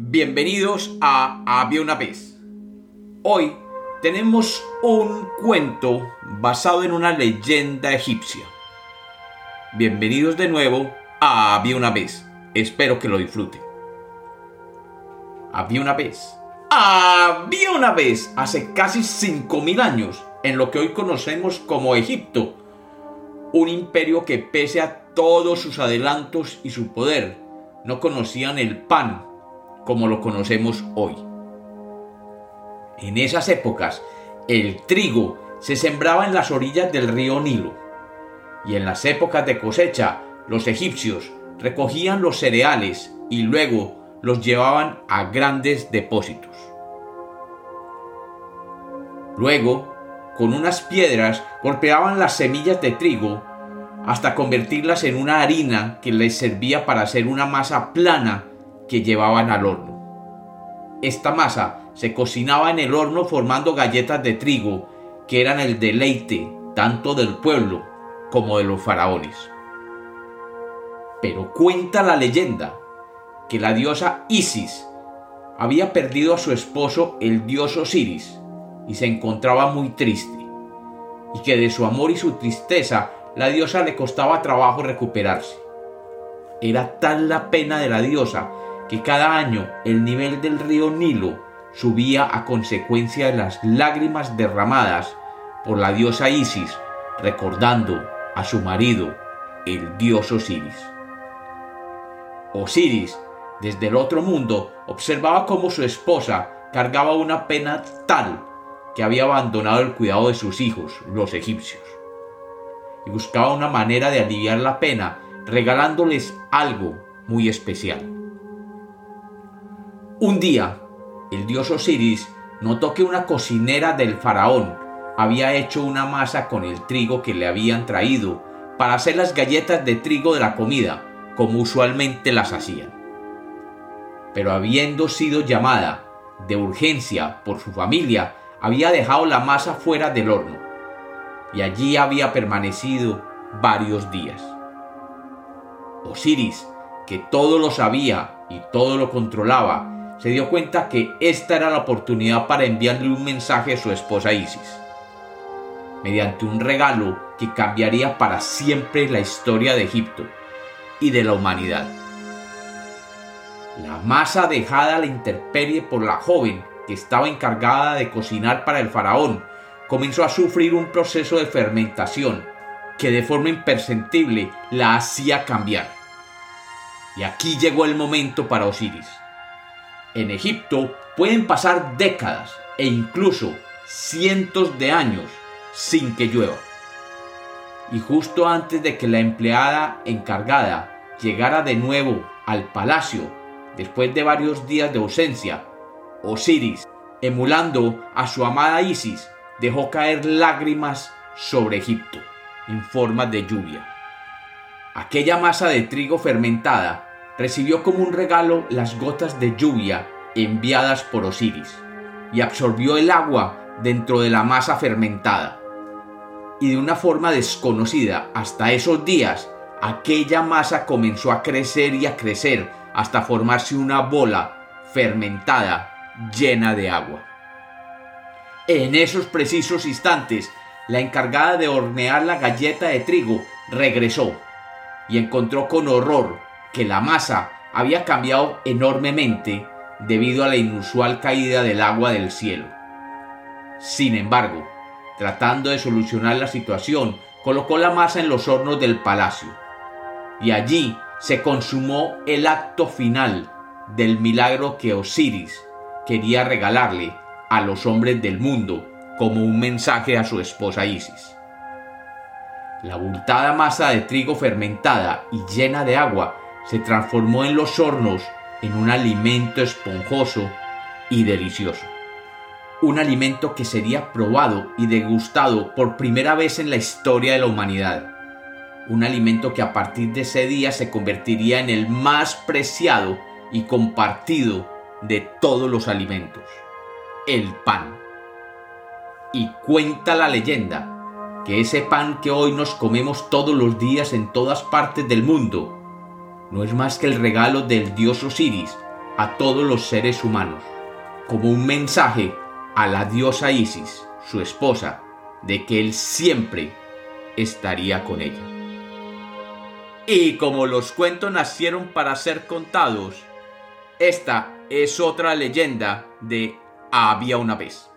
Bienvenidos a Había una vez. Hoy tenemos un cuento basado en una leyenda egipcia. Bienvenidos de nuevo a Había una vez. Espero que lo disfruten. Había una vez. Había una vez, hace casi 5.000 años, en lo que hoy conocemos como Egipto, un imperio que pese a todos sus adelantos y su poder, no conocían el pan como lo conocemos hoy. En esas épocas, el trigo se sembraba en las orillas del río Nilo, y en las épocas de cosecha, los egipcios recogían los cereales y luego los llevaban a grandes depósitos. Luego, con unas piedras golpeaban las semillas de trigo hasta convertirlas en una harina que les servía para hacer una masa plana que llevaban al horno. Esta masa se cocinaba en el horno formando galletas de trigo que eran el deleite tanto del pueblo como de los faraones. Pero cuenta la leyenda que la diosa Isis había perdido a su esposo el dios Osiris y se encontraba muy triste, y que de su amor y su tristeza la diosa le costaba trabajo recuperarse. Era tal la pena de la diosa que cada año el nivel del río Nilo subía a consecuencia de las lágrimas derramadas por la diosa Isis, recordando a su marido, el dios Osiris. Osiris, desde el otro mundo, observaba cómo su esposa cargaba una pena tal que había abandonado el cuidado de sus hijos, los egipcios, y buscaba una manera de aliviar la pena regalándoles algo muy especial. Un día, el dios Osiris notó que una cocinera del faraón había hecho una masa con el trigo que le habían traído para hacer las galletas de trigo de la comida, como usualmente las hacían. Pero habiendo sido llamada de urgencia por su familia, había dejado la masa fuera del horno, y allí había permanecido varios días. Osiris, que todo lo sabía y todo lo controlaba, se dio cuenta que esta era la oportunidad para enviarle un mensaje a su esposa Isis, mediante un regalo que cambiaría para siempre la historia de Egipto y de la humanidad. La masa dejada a la intemperie por la joven que estaba encargada de cocinar para el faraón comenzó a sufrir un proceso de fermentación que de forma imperceptible la hacía cambiar. Y aquí llegó el momento para Osiris en Egipto pueden pasar décadas e incluso cientos de años sin que llueva. Y justo antes de que la empleada encargada llegara de nuevo al palacio, después de varios días de ausencia, Osiris, emulando a su amada Isis, dejó caer lágrimas sobre Egipto en forma de lluvia. Aquella masa de trigo fermentada recibió como un regalo las gotas de lluvia enviadas por Osiris y absorbió el agua dentro de la masa fermentada. Y de una forma desconocida hasta esos días, aquella masa comenzó a crecer y a crecer hasta formarse una bola fermentada llena de agua. En esos precisos instantes, la encargada de hornear la galleta de trigo regresó y encontró con horror que la masa había cambiado enormemente debido a la inusual caída del agua del cielo. Sin embargo, tratando de solucionar la situación, colocó la masa en los hornos del palacio. Y allí se consumó el acto final del milagro que Osiris quería regalarle a los hombres del mundo como un mensaje a su esposa Isis. La abultada masa de trigo fermentada y llena de agua se transformó en los hornos en un alimento esponjoso y delicioso. Un alimento que sería probado y degustado por primera vez en la historia de la humanidad. Un alimento que a partir de ese día se convertiría en el más preciado y compartido de todos los alimentos. El pan. Y cuenta la leyenda que ese pan que hoy nos comemos todos los días en todas partes del mundo no es más que el regalo del dios Osiris a todos los seres humanos, como un mensaje a la diosa Isis, su esposa, de que él siempre estaría con ella. Y como los cuentos nacieron para ser contados, esta es otra leyenda de Había una vez.